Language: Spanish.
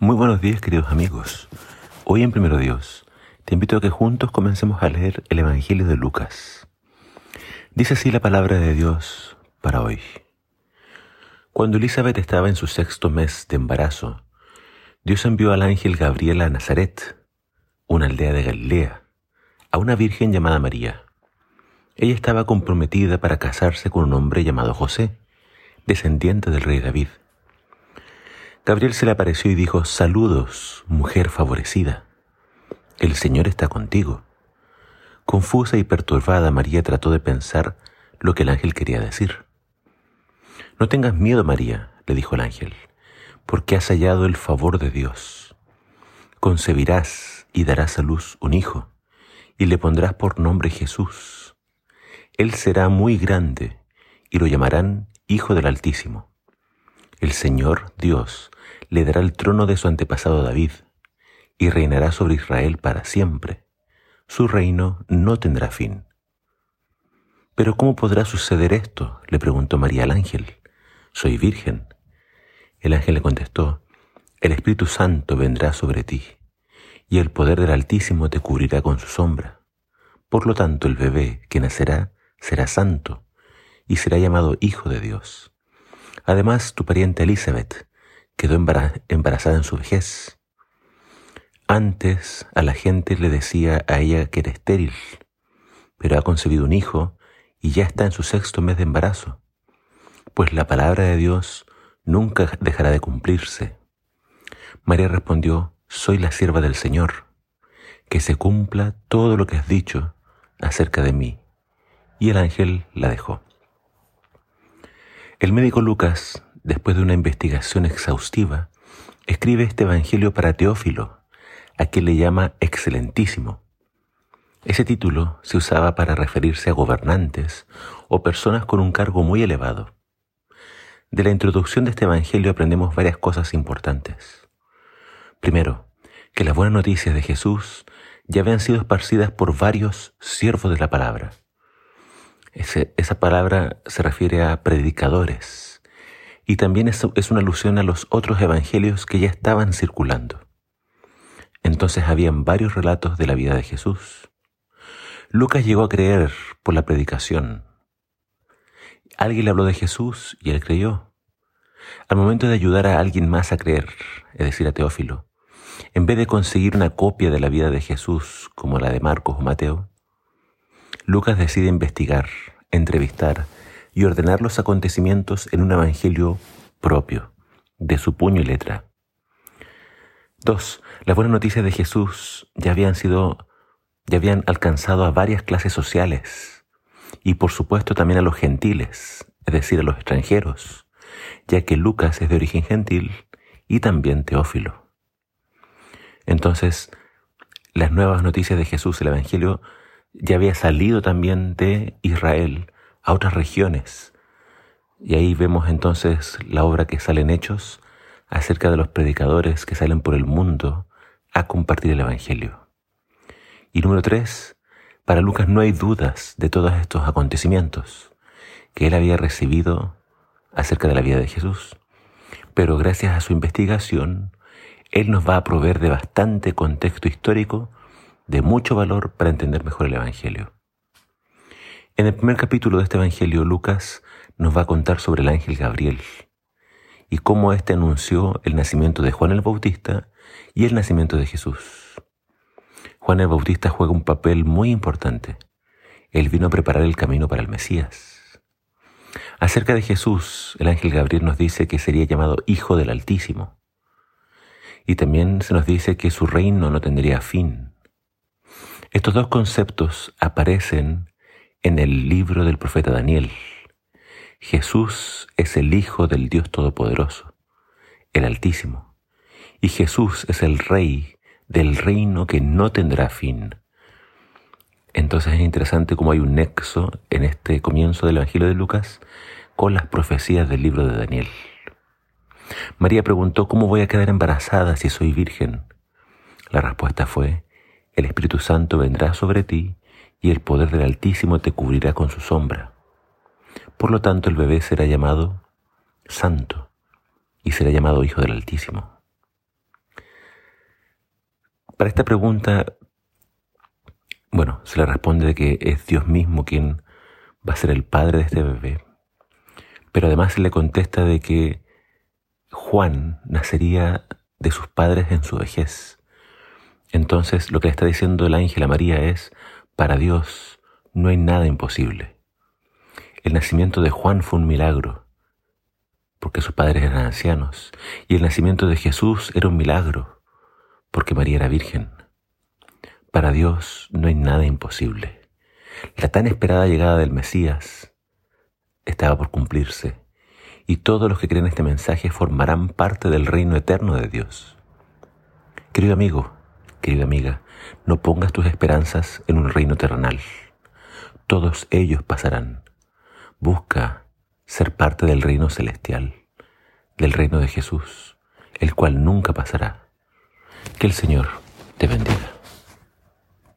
Muy buenos días queridos amigos. Hoy en Primero Dios te invito a que juntos comencemos a leer el Evangelio de Lucas. Dice así la palabra de Dios para hoy. Cuando Elizabeth estaba en su sexto mes de embarazo, Dios envió al ángel Gabriel a Nazaret, una aldea de Galilea, a una virgen llamada María. Ella estaba comprometida para casarse con un hombre llamado José, descendiente del rey David. Gabriel se le apareció y dijo, Saludos, mujer favorecida. El Señor está contigo. Confusa y perturbada, María trató de pensar lo que el ángel quería decir. No tengas miedo, María, le dijo el ángel, porque has hallado el favor de Dios. Concebirás y darás a luz un hijo, y le pondrás por nombre Jesús. Él será muy grande, y lo llamarán Hijo del Altísimo. El Señor Dios le dará el trono de su antepasado David, y reinará sobre Israel para siempre. Su reino no tendrá fin. Pero ¿cómo podrá suceder esto? le preguntó María al ángel. Soy virgen. El ángel le contestó, El Espíritu Santo vendrá sobre ti, y el poder del Altísimo te cubrirá con su sombra. Por lo tanto, el bebé que nacerá será santo, y será llamado Hijo de Dios. Además, tu pariente Elizabeth, quedó embarazada en su vejez. Antes a la gente le decía a ella que era estéril, pero ha concebido un hijo y ya está en su sexto mes de embarazo, pues la palabra de Dios nunca dejará de cumplirse. María respondió, soy la sierva del Señor, que se cumpla todo lo que has dicho acerca de mí. Y el ángel la dejó. El médico Lucas después de una investigación exhaustiva, escribe este Evangelio para Teófilo, a quien le llama excelentísimo. Ese título se usaba para referirse a gobernantes o personas con un cargo muy elevado. De la introducción de este Evangelio aprendemos varias cosas importantes. Primero, que las buenas noticias de Jesús ya habían sido esparcidas por varios siervos de la palabra. Esa palabra se refiere a predicadores, y también es, una alusión a los otros evangelios que ya estaban circulando. Entonces habían varios relatos de la vida de Jesús. Lucas llegó a creer por la predicación. Alguien le habló de Jesús y él creyó. Al momento de ayudar a alguien más a creer, es decir, a Teófilo, en vez de conseguir una copia de la vida de Jesús como la de Marcos o Mateo, Lucas decide investigar, entrevistar y ordenar los acontecimientos en un evangelio propio, de su puño y letra. Dos, las buenas noticias de Jesús ya habían sido, ya habían alcanzado a varias clases sociales y por supuesto también a los gentiles, es decir, a los extranjeros, ya que Lucas es de origen gentil y también Teófilo. Entonces, las nuevas noticias de Jesús, el Evangelio, ya había salido también de Israel a otras regiones. Y ahí vemos entonces la obra que salen hechos acerca de los predicadores que salen por el mundo a compartir el Evangelio. Y número tres, para Lucas no hay dudas de todos estos acontecimientos que él había recibido acerca de la vida de Jesús. Pero gracias a su investigación, él nos va a proveer de bastante contexto histórico de mucho valor para entender mejor el Evangelio. En el primer capítulo de este Evangelio, Lucas nos va a contar sobre el ángel Gabriel y cómo éste anunció el nacimiento de Juan el Bautista y el nacimiento de Jesús. Juan el Bautista juega un papel muy importante. Él vino a preparar el camino para el Mesías. Acerca de Jesús, el ángel Gabriel nos dice que sería llamado Hijo del Altísimo. Y también se nos dice que su reino no tendría fin. Estos dos conceptos aparecen en el libro del profeta Daniel. Jesús es el Hijo del Dios Todopoderoso, el Altísimo, y Jesús es el Rey del reino que no tendrá fin. Entonces es interesante cómo hay un nexo en este comienzo del Evangelio de Lucas con las profecías del libro de Daniel. María preguntó, ¿cómo voy a quedar embarazada si soy virgen? La respuesta fue, el Espíritu Santo vendrá sobre ti y el poder del Altísimo te cubrirá con su sombra. Por lo tanto el bebé será llamado Santo y será llamado Hijo del Altísimo. Para esta pregunta, bueno, se le responde que es Dios mismo quien va a ser el padre de este bebé. Pero además se le contesta de que Juan nacería de sus padres en su vejez. Entonces lo que está diciendo el ángel a María es, para Dios no hay nada imposible. El nacimiento de Juan fue un milagro, porque sus padres eran ancianos, y el nacimiento de Jesús era un milagro, porque María era virgen. Para Dios no hay nada imposible. La tan esperada llegada del Mesías estaba por cumplirse, y todos los que creen este mensaje formarán parte del reino eterno de Dios. Querido amigo, querida amiga, no pongas tus esperanzas en un reino terrenal. Todos ellos pasarán. Busca ser parte del reino celestial, del reino de Jesús, el cual nunca pasará. Que el Señor te bendiga.